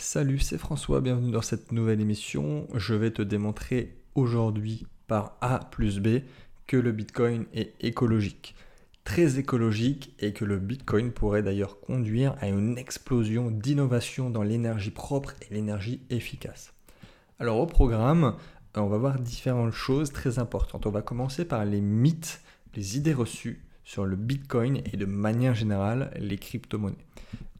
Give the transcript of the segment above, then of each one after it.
Salut, c'est François, bienvenue dans cette nouvelle émission. Je vais te démontrer aujourd'hui par A plus B que le Bitcoin est écologique. Très écologique et que le Bitcoin pourrait d'ailleurs conduire à une explosion d'innovation dans l'énergie propre et l'énergie efficace. Alors au programme, on va voir différentes choses très importantes. On va commencer par les mythes, les idées reçues sur le Bitcoin et de manière générale les crypto-monnaies.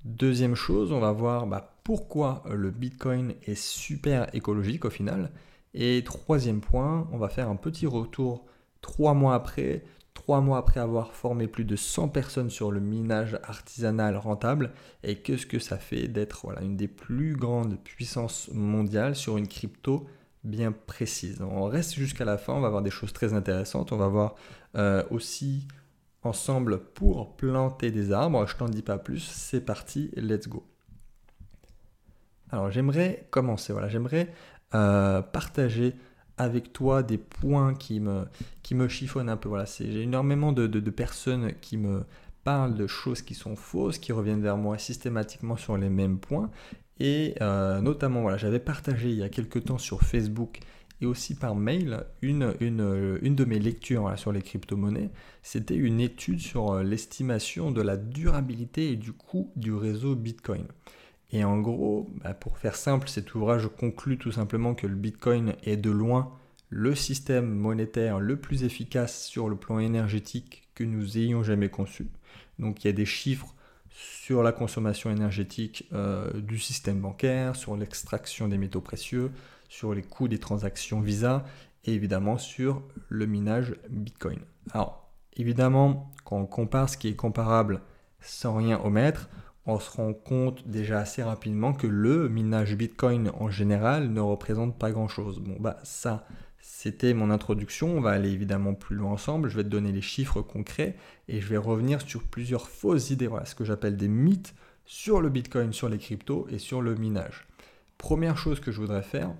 Deuxième chose, on va voir bah, pourquoi le Bitcoin est super écologique au final. Et troisième point, on va faire un petit retour trois mois après, trois mois après avoir formé plus de 100 personnes sur le minage artisanal rentable et qu'est-ce que ça fait d'être une des plus grandes puissances mondiales sur une crypto bien précise? On reste jusqu'à la fin, on va voir des choses très intéressantes, on va voir euh, aussi ensemble pour planter des arbres. Je t'en dis pas plus, c'est parti, let's go. Alors j'aimerais commencer, voilà, j'aimerais euh, partager avec toi des points qui me, qui me chiffonnent un peu. Voilà, j'ai énormément de, personnes qui me parlent de choses qui sont fausses, qui reviennent vers moi systématiquement sur les mêmes points. Et euh, notamment, j'avais partagé il y a quelques temps sur Facebook et aussi par mail une, une, une de mes lectures sur les crypto-monnaies. C'était une étude sur euh, l'estimation de la durabilité et du coût du réseau Bitcoin. Et en gros, bah, pour faire simple, cet ouvrage conclut tout simplement que le Bitcoin est de loin le système monétaire le plus efficace sur le plan énergétique que nous ayons jamais conçu. Donc il y a des chiffres sur la consommation énergétique euh, du système bancaire, sur l'extraction des métaux précieux, sur les coûts des transactions Visa et évidemment sur le minage Bitcoin. Alors évidemment, quand on compare ce qui est comparable sans rien omettre, on se rend compte déjà assez rapidement que le minage Bitcoin en général ne représente pas grand-chose. Bon bah ça, c'était mon introduction, on va aller évidemment plus loin ensemble, je vais te donner les chiffres concrets et je vais revenir sur plusieurs fausses idées, voilà ce que j'appelle des mythes sur le Bitcoin, sur les cryptos et sur le minage. Première chose que je voudrais faire,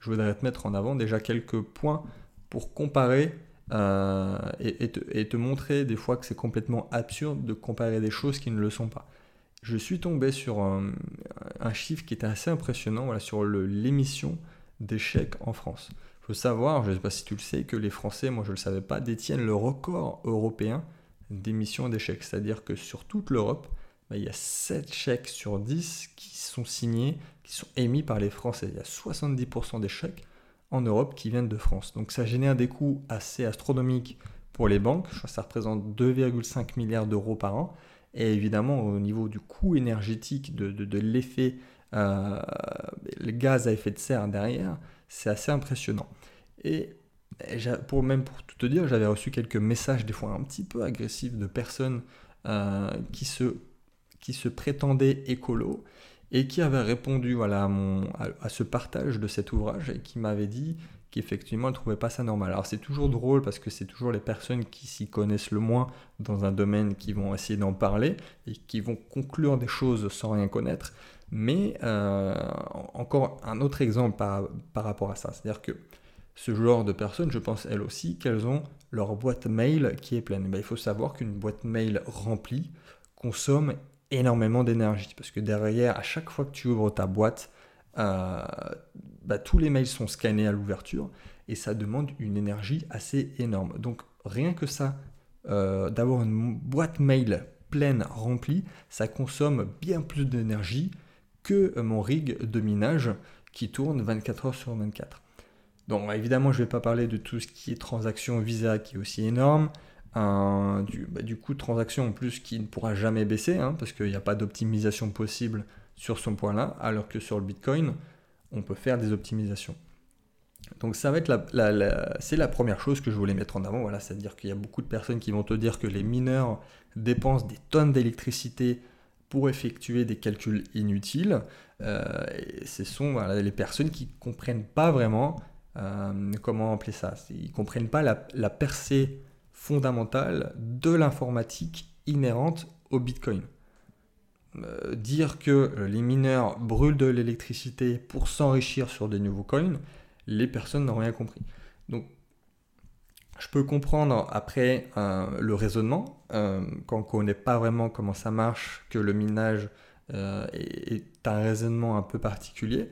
je voudrais te mettre en avant déjà quelques points pour comparer euh, et, te, montrer des fois que c'est complètement absurde de comparer des choses qui ne le sont pas. Je suis tombé sur un, chiffre qui était assez impressionnant sur l'émission d'échecs en France. Il faut savoir, je ne sais pas si tu le sais, que les Français, moi je ne le savais pas, détiennent le record européen d'émissions d'échecs. C'est-à-dire que sur toute l'Europe, bah, il y a 7 chèques sur 10 qui sont signés, qui sont émis par les Français. Il y a 70% des chèques en Europe qui viennent de France. Donc ça génère des coûts assez astronomiques pour les banques. Je crois que ça représente 2,5 milliards d'euros par an. Et évidemment, au niveau du coût énergétique, de, l'effet, euh, le gaz à effet de serre derrière, c'est assez impressionnant. Et pour même pour tout te dire, j'avais reçu quelques messages des fois un petit peu agressifs de personnes euh, qui se qui se prétendait écolo et qui avait répondu voilà, à, mon, à, ce partage de cet ouvrage et qui m'avait dit qu'effectivement elle ne trouvait pas ça normal. Alors c'est toujours drôle parce que c'est toujours les personnes qui s'y connaissent le moins dans un domaine qui vont essayer d'en parler et qui vont conclure des choses sans rien connaître. Mais euh, encore un autre exemple par, par rapport à ça, c'est-à-dire que ce genre de personnes, je pense elles aussi, qu'elles ont leur boîte mail qui est pleine. Ben, il faut savoir qu'une boîte mail remplie consomme énormément d'énergie. Parce que derrière, à chaque fois que tu ouvres ta boîte, euh, bah, tous les mails sont scannés à l'ouverture et ça demande une énergie assez énorme. Donc rien que ça, euh, d'avoir une boîte mail pleine, remplie, ça consomme bien plus d'énergie que mon rig de minage qui tourne 24 heures sur 24. Donc évidemment, je ne vais pas parler de tout ce qui est transaction Visa qui est aussi énorme, du, bah, coût de transaction en plus qui ne pourra jamais baisser, hein, parce qu'il n'y a pas d'optimisation possible sur ce point-là, alors que sur le Bitcoin, on peut faire des optimisations. Donc ça va être la, c'est la première chose que je voulais mettre en avant, c'est-à-dire qu'il y a beaucoup de personnes qui vont te dire que les mineurs dépensent des tonnes d'électricité pour effectuer des calculs inutiles. Euh, ce sont les personnes qui ne comprennent pas vraiment euh, comment appeler ça. Ils ne comprennent pas la percée fondamentale de l'informatique inhérente au Bitcoin. Euh, dire que les mineurs brûlent de l'électricité pour s'enrichir sur des nouveaux coins, les personnes n'ont rien compris. Donc, je peux comprendre après euh, le raisonnement, euh, quand on ne connaît pas vraiment comment ça marche, que le minage as un raisonnement un peu particulier.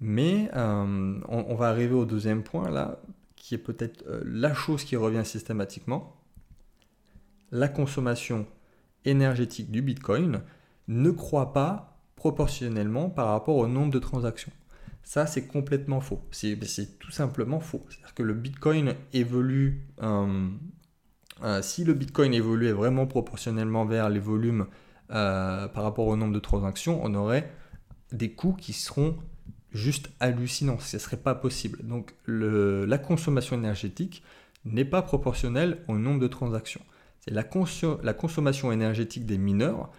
Mais on, va arriver au deuxième point là, qui est peut-être la chose qui revient systématiquement. La consommation énergétique du Bitcoin ne croît pas proportionnellement par rapport au nombre de transactions. Ça, c'est complètement faux. C'est tout simplement faux. C'est-à-dire que le Bitcoin évolue, euh, euh, si le Bitcoin évoluait vraiment proportionnellement vers les volumes euh, par rapport au nombre de transactions, on aurait des coûts qui seront juste hallucinants. Ce ne serait pas possible. Donc la consommation énergétique n'est pas proportionnelle au nombre de transactions. C'est la, la consommation énergétique des mineurs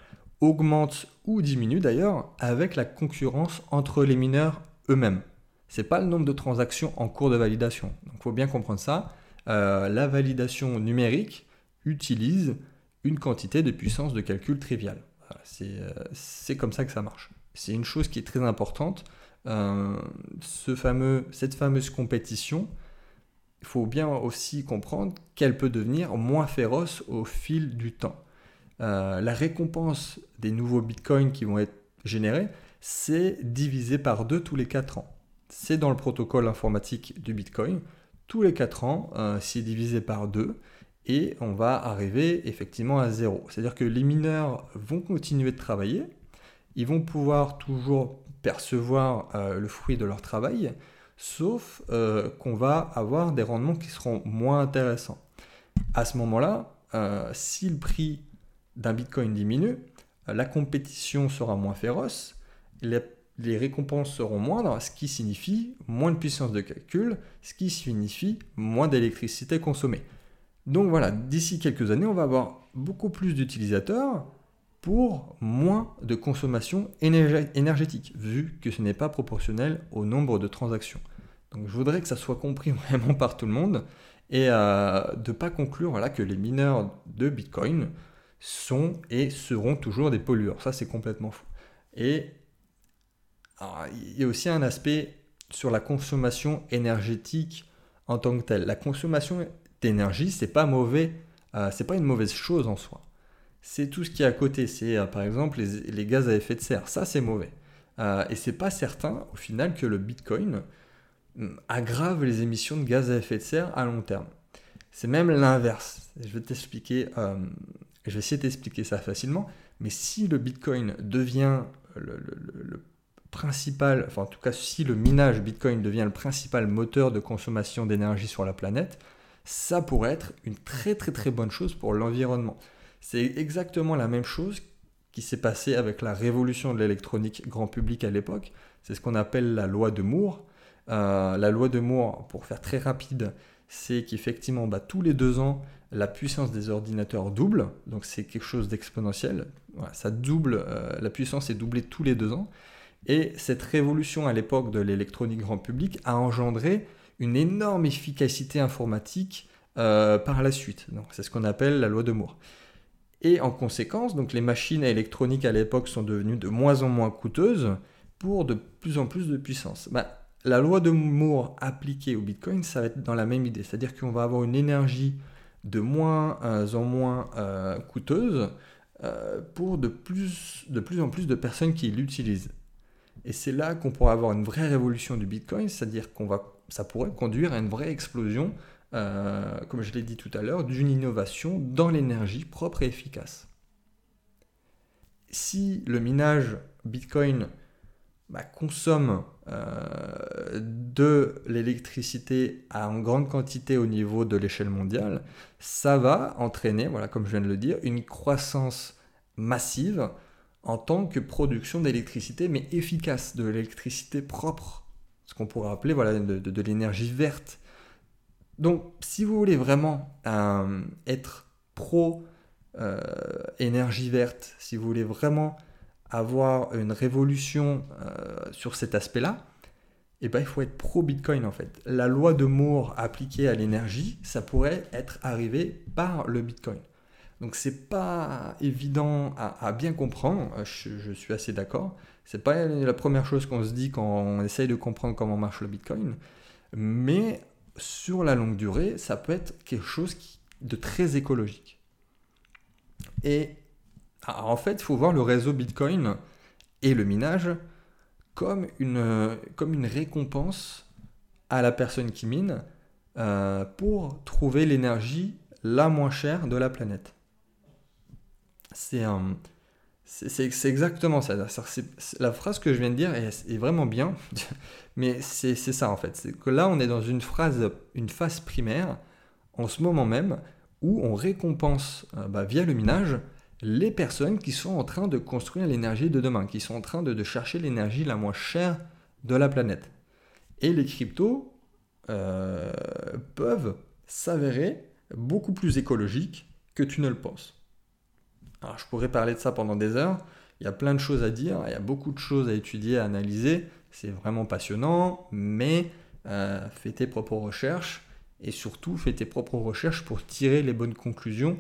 augmente ou diminue d'ailleurs avec la concurrence entre les mineurs eux-mêmes. Ce n'est pas le nombre de transactions en cours de validation. Donc il faut bien comprendre ça. Euh, la validation numérique utilise une quantité de puissance de calcul triviale. Euh, c'est comme ça que ça marche. C'est une chose qui est très importante. Euh, cette fameuse compétition, il faut bien aussi comprendre qu'elle peut devenir moins féroce au fil du temps. La récompense des nouveaux bitcoins qui vont être générés, c'est divisé par deux tous les 4 ans. C'est dans le protocole informatique du Bitcoin. Tous les 4 ans, euh, c'est divisé par 2 et on va arriver effectivement à zéro. C'est-à-dire que les mineurs vont continuer de travailler, ils vont pouvoir toujours percevoir euh, le fruit de leur travail, sauf euh, qu'on va avoir des rendements qui seront moins intéressants. À ce moment-là, si le prix d'un Bitcoin diminue, la compétition sera moins féroce les, récompenses seront moindres, ce qui signifie moins de puissance de calcul, ce qui signifie moins d'électricité consommée. Donc voilà, d'ici quelques années, on va avoir beaucoup plus d'utilisateurs pour moins de consommation énergétique, vu que ce n'est pas proportionnel au nombre de transactions. Donc je voudrais que ça soit compris vraiment par tout le monde et euh, de ne pas conclure voilà, que les mineurs de Bitcoin sont et seront toujours des pollueurs. Ça, c'est complètement faux. Et il y a aussi un aspect sur la consommation énergétique en tant que telle. La consommation d'énergie, c'est pas mauvais, euh, c'est pas une mauvaise chose en soi. C'est tout ce qui est à côté. C'est euh, par exemple les, gaz à effet de serre. Ça, c'est mauvais. Euh, et c'est pas certain au final que le Bitcoin hum, aggrave les émissions de gaz à effet de serre à long terme. C'est même l'inverse. Je vais t'expliquer. Je vais essayer d'expliquer ça facilement. Mais si le Bitcoin devient le, principal, enfin en tout cas si le minage Bitcoin devient le principal moteur de consommation d'énergie sur la planète, ça pourrait être une très très très bonne chose pour l'environnement. C'est exactement la même chose qui s'est passé avec la révolution de l'électronique grand public à l'époque. C'est ce qu'on appelle la loi de Moore. Euh, la loi de Moore, pour faire très rapide, c'est qu'effectivement, bah, tous les deux ans, la puissance des ordinateurs double. Donc c'est quelque chose d'exponentiel. ça double, euh, la puissance est doublée tous les deux ans. Et cette révolution à l'époque de l'électronique grand public a engendré une énorme efficacité informatique euh, par la suite. c'est ce qu'on appelle la loi de Moore. Et en conséquence, donc les machines électroniques à l'époque sont devenues de moins en moins coûteuses pour de plus en plus de puissance. Bah, la loi de Moore appliquée au Bitcoin, ça va être dans la même idée. C'est-à-dire qu'on va avoir une énergie de moins euh, en moins euh, coûteuse pour de plus, de plus en plus de personnes qui l'utilisent. Et c'est là qu'on pourrait avoir une vraie révolution du Bitcoin, c'est-à-dire qu'on va, ça pourrait conduire à une vraie explosion, euh, comme je l'ai dit tout à l'heure, d'une innovation dans l'énergie propre et efficace. Si le minage Bitcoin bah, consomme euh, de l'électricité en grande quantité au niveau de l'échelle mondiale, ça va entraîner, voilà, comme je viens de le dire, une croissance massive en tant que production d'électricité, mais efficace, de l'électricité propre, ce qu'on pourrait appeler voilà, de, l'énergie verte. Donc, si vous voulez vraiment euh, être pro euh, énergie verte, si vous voulez vraiment avoir une révolution euh, sur cet aspect-là, eh ben, il faut être pro Bitcoin en fait. La loi de Moore appliquée à l'énergie, ça pourrait être arrivé par le Bitcoin. Donc c'est pas évident à, bien comprendre, je, suis assez d'accord. C'est pas la première chose qu'on se dit quand on essaye de comprendre comment marche le Bitcoin, mais sur la longue durée, ça peut être quelque chose de très écologique. Et en fait, il faut voir le réseau Bitcoin et le minage comme une, récompense à la personne qui mine euh, pour trouver l'énergie la moins chère de la planète. C'est exactement ça. La phrase que je viens de dire est, vraiment bien, mais c'est ça en fait. C'est que là, on est dans une, phrase, une phase primaire, en ce moment même, où on récompense euh, bah, via le minage les personnes qui sont en train de construire l'énergie de demain, qui sont en train de, chercher l'énergie la moins chère de la planète. Et les cryptos euh, peuvent s'avérer beaucoup plus écologiques que tu ne le penses. Alors je pourrais parler de ça pendant des heures, il y a plein de choses à dire, il y a beaucoup de choses à étudier, à analyser, c'est vraiment passionnant, mais euh, fais tes propres recherches et surtout fais tes propres recherches pour tirer les bonnes conclusions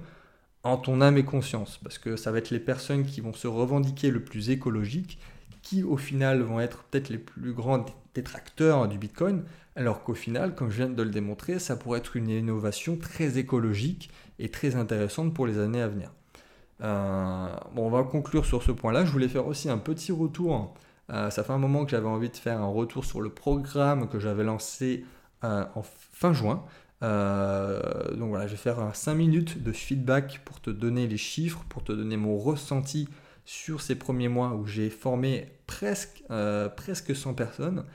en ton âme et conscience, parce que ça va être les personnes qui vont se revendiquer le plus écologique, qui au final vont être peut-être les plus grands détracteurs du Bitcoin, alors qu'au final, comme je viens de le démontrer, ça pourrait être une innovation très écologique et très intéressante pour les années à venir. Euh, bon, on va conclure sur ce point-là. Je voulais faire aussi un petit retour. Euh, ça fait un moment que j'avais envie de faire un retour sur le programme que j'avais lancé euh, en fin juin. Euh, donc voilà, je vais faire 5 minutes de feedback pour te donner les chiffres, pour te donner mon ressenti sur ces premiers mois où j'ai formé presque, euh, presque 100 personnes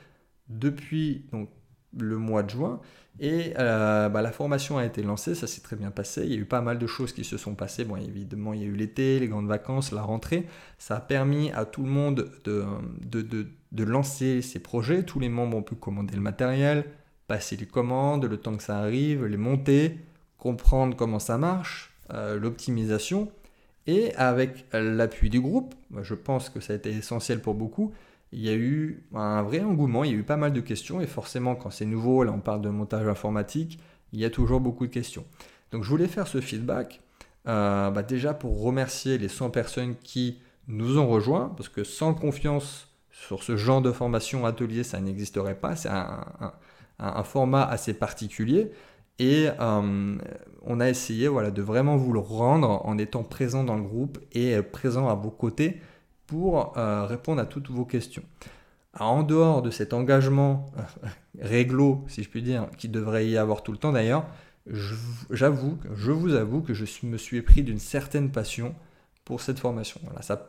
depuis donc, le mois de juin. Et euh, bah, la formation a été lancée, ça s'est très bien passé. Il y a eu pas mal de choses qui se sont passées. Bon, évidemment, il y a eu l'été, les grandes vacances, la rentrée. Ça a permis à tout le monde de, de, de, de lancer ses projets. Tous les membres ont pu commander le matériel, passer les commandes, le temps que ça arrive, les monter, comprendre comment ça marche, euh, l'optimisation. Et avec l'appui du groupe, je pense que ça a été essentiel pour beaucoup, il y a eu un vrai engouement, il y a eu pas mal de questions, et forcément quand c'est nouveau, là on parle de montage informatique, il y a toujours beaucoup de questions. Donc je voulais faire ce feedback, euh, bah, déjà pour remercier les 100 personnes qui nous ont rejoints, parce que sans confiance sur ce genre de formation atelier, ça n'existerait pas, format assez particulier. Et euh, on a essayé voilà, de vraiment vous le rendre en étant présent dans le groupe et euh, présent à vos côtés pour euh, répondre à toutes vos questions. en dehors de cet engagement réglo, si je puis dire, qui devrait y avoir tout le temps d'ailleurs, j'avoue, je vous avoue que je me suis pris d'une certaine passion pour cette formation. Ça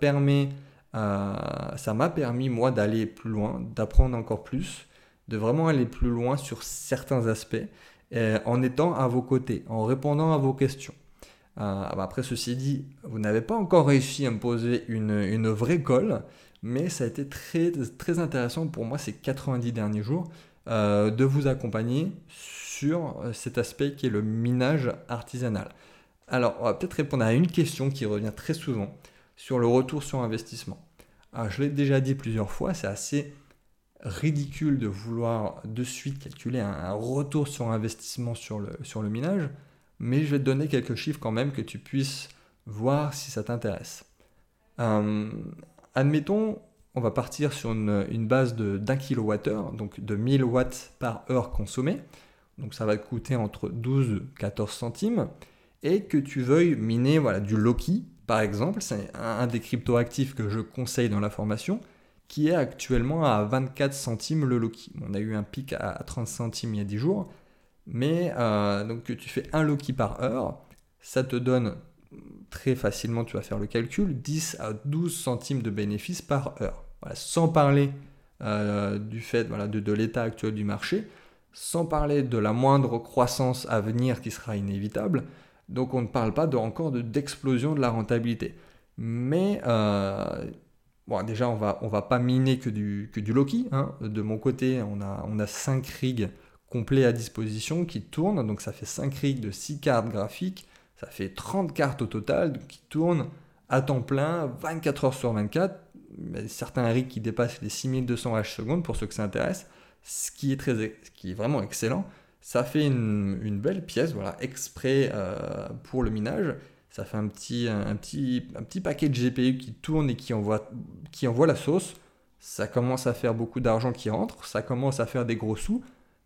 ça m'a permis moi d'aller plus loin, d'apprendre encore plus de vraiment aller plus loin sur certains aspects euh, en étant à vos côtés, en répondant à vos questions. Euh, après, ceci dit, vous n'avez pas encore réussi à me poser une, vraie colle, mais ça a été très, très intéressant pour moi ces 90 derniers jours euh, de vous accompagner sur cet aspect qui est le minage artisanal. Alors, on va peut-être répondre à une question qui revient très souvent sur le retour sur investissement. je l'ai déjà dit plusieurs fois, c'est assez ridicule de vouloir de suite calculer un, retour sur investissement sur le, sur le minage, mais je vais te donner quelques chiffres quand même que tu puisses voir si ça t'intéresse. Euh, admettons, on va partir sur une, base d'un kilowattheure, donc de 1000 watts par heure consommée. Donc ça va te coûter entre 12 et 14 centimes. Et que tu veuilles miner voilà, du Loki, par exemple, c'est un, un des cryptoactifs que je conseille dans la formation qui est actuellement à 24 centimes le Loki. On a eu un pic à 30 centimes il y a 10 jours, mais euh, donc tu fais un Loki par heure, ça te donne très facilement, tu vas faire le calcul, 10 à 12 centimes de bénéfices par heure. sans parler euh, du fait de, l'état actuel du marché, sans parler de la moindre croissance à venir qui sera inévitable. Donc on ne parle pas encore d'explosion de, la rentabilité. Mais euh, Bon, déjà, on va, on va pas miner que du, que du Loki. Hein. De mon côté, on a, on a 5 rigs complets à disposition qui tournent. Donc, ça fait 5 rigs de 6 cartes graphiques. Ça fait 30 cartes au total qui tournent à temps plein, 24 heures sur 24. certains rigs qui dépassent les 6200 H secondes pour ceux que ça intéresse. Ce qui est, très, ce qui est vraiment excellent. Ça fait une, une belle pièce, voilà, exprès euh, pour le minage ça fait un petit, un, petit, un petit paquet de GPU qui tourne et qui envoie, qui envoie la sauce. Ça commence à faire beaucoup d'argent qui rentre, ça commence à faire des gros sous.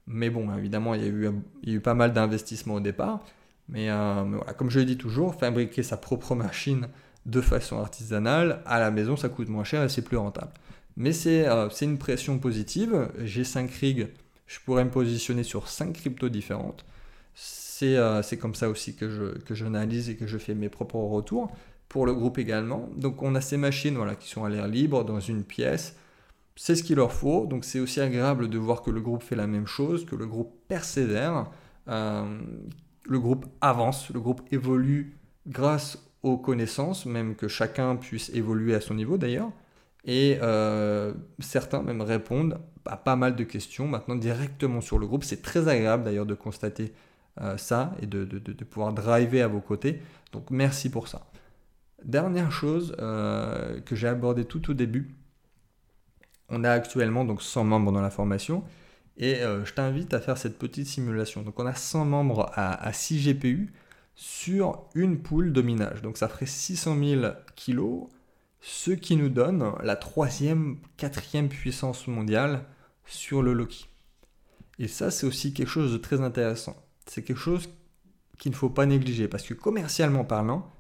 Mais bon, évidemment, il y a eu, il y a eu pas mal d'investissements au départ. Mais, euh, comme je le dis toujours, fabriquer sa propre machine de façon artisanale, à la maison ça coûte moins cher et c'est plus rentable. Mais c'est euh, une pression positive. J'ai 5 rigs, je pourrais me positionner sur 5 cryptos différentes. Euh, c'est comme ça aussi que je que j'analyse et que je fais mes propres retours. Pour le groupe également. Donc on a ces machines voilà, qui sont à l'air libre dans une pièce. C'est ce qu'il leur faut. Donc c'est aussi agréable de voir que le groupe fait la même chose, que le groupe persévère, euh, le groupe avance, le groupe évolue grâce aux connaissances, même que chacun puisse évoluer à son niveau d'ailleurs. Et euh, certains même répondent à pas mal de questions maintenant directement sur le groupe. C'est très agréable d'ailleurs de constater euh, ça et de, pouvoir driver à vos côtés. Donc merci pour ça. Dernière chose euh, que j'ai abordé tout au début, on a actuellement donc 100 membres dans la formation et euh, je t'invite à faire cette petite simulation. Donc on a 100 membres à, 6 GPU sur une poule de minage. Donc ça ferait 600 000 kilos, ce qui nous donne la troisième, quatrième puissance mondiale sur le Loki. Et ça c'est aussi quelque chose de très intéressant c'est quelque chose qu'il ne faut pas négliger parce que commercialement parlant,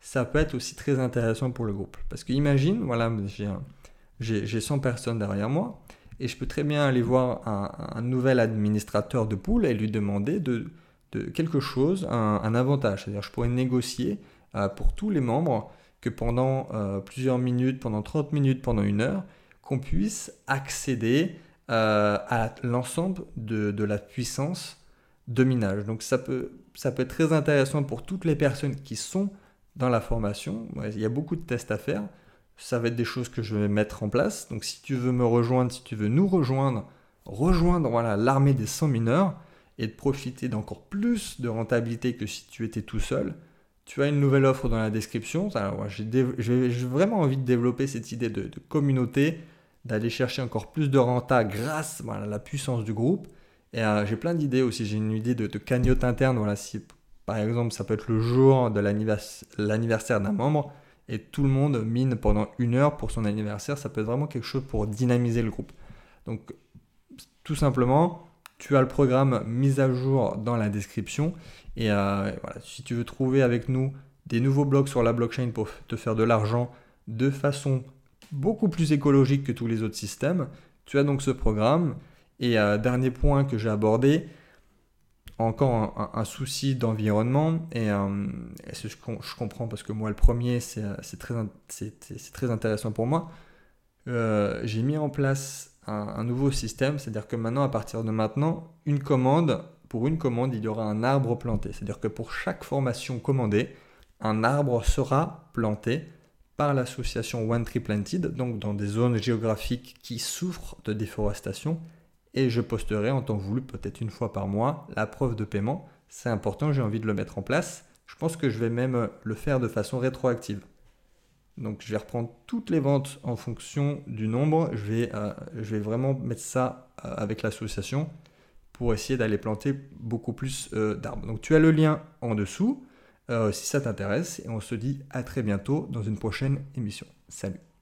ça peut être aussi très intéressant pour le groupe. Parce que imagine, voilà, j'ai 100 personnes derrière moi et je peux très bien aller voir un, nouvel administrateur de pool et lui demander de, quelque chose, un, avantage. C'est-à-dire, je pourrais négocier euh, pour tous les membres que pendant euh, plusieurs minutes, pendant 30 minutes, pendant une heure, qu'on puisse accéder euh, à l'ensemble de, de, la puissance de minage. Donc ça peut, ça peut être très intéressant pour toutes les personnes qui sont dans la formation. Il y a beaucoup de tests à faire. Ça va être des choses que je vais mettre en place. Donc si tu veux me rejoindre, si tu veux nous rejoindre, rejoindre voilà, l'armée des 100 mineurs et de profiter d'encore plus de rentabilité que si tu étais tout seul, tu as une nouvelle offre dans la description. j'ai vraiment envie de développer cette idée de, communauté, d'aller chercher encore plus de renta grâce à la puissance du groupe. Euh, j'ai plein d'idées aussi. J'ai une idée de, cagnotte interne. Voilà, si par exemple ça peut être le jour de l'anniversaire d'un membre et tout le monde mine pendant une heure pour son anniversaire, ça peut être vraiment quelque chose pour dynamiser le groupe. Donc tout simplement, tu as le programme mise à jour dans la description. Et euh, voilà, si tu veux trouver avec nous des nouveaux blocs sur la blockchain pour te faire de l'argent de façon beaucoup plus écologique que tous les autres systèmes, tu as donc ce programme. Et euh, dernier point que j'ai abordé, encore un, souci d'environnement, et, euh, ce que je comprends parce que moi, le premier, c'est très, très, intéressant pour moi. Euh, j'ai mis en place un, nouveau système, c'est-à-dire que maintenant, à partir de maintenant, une commande, pour une commande, il y aura un arbre planté. C'est-à-dire que pour chaque formation commandée, un arbre sera planté par l'association One Tree Planted, donc dans des zones géographiques qui souffrent de déforestation et je posterai en temps voulu, peut-être une fois par mois, la preuve de paiement. C'est important, j'ai envie de le mettre en place. Je pense que je vais même le faire de façon rétroactive. Donc je vais reprendre toutes les ventes en fonction du nombre. Je vais, euh, vraiment mettre ça euh, avec l'association pour essayer d'aller planter beaucoup plus euh, d'arbres. Donc tu as le lien en dessous si ça t'intéresse et on se dit à très bientôt dans une prochaine émission. Salut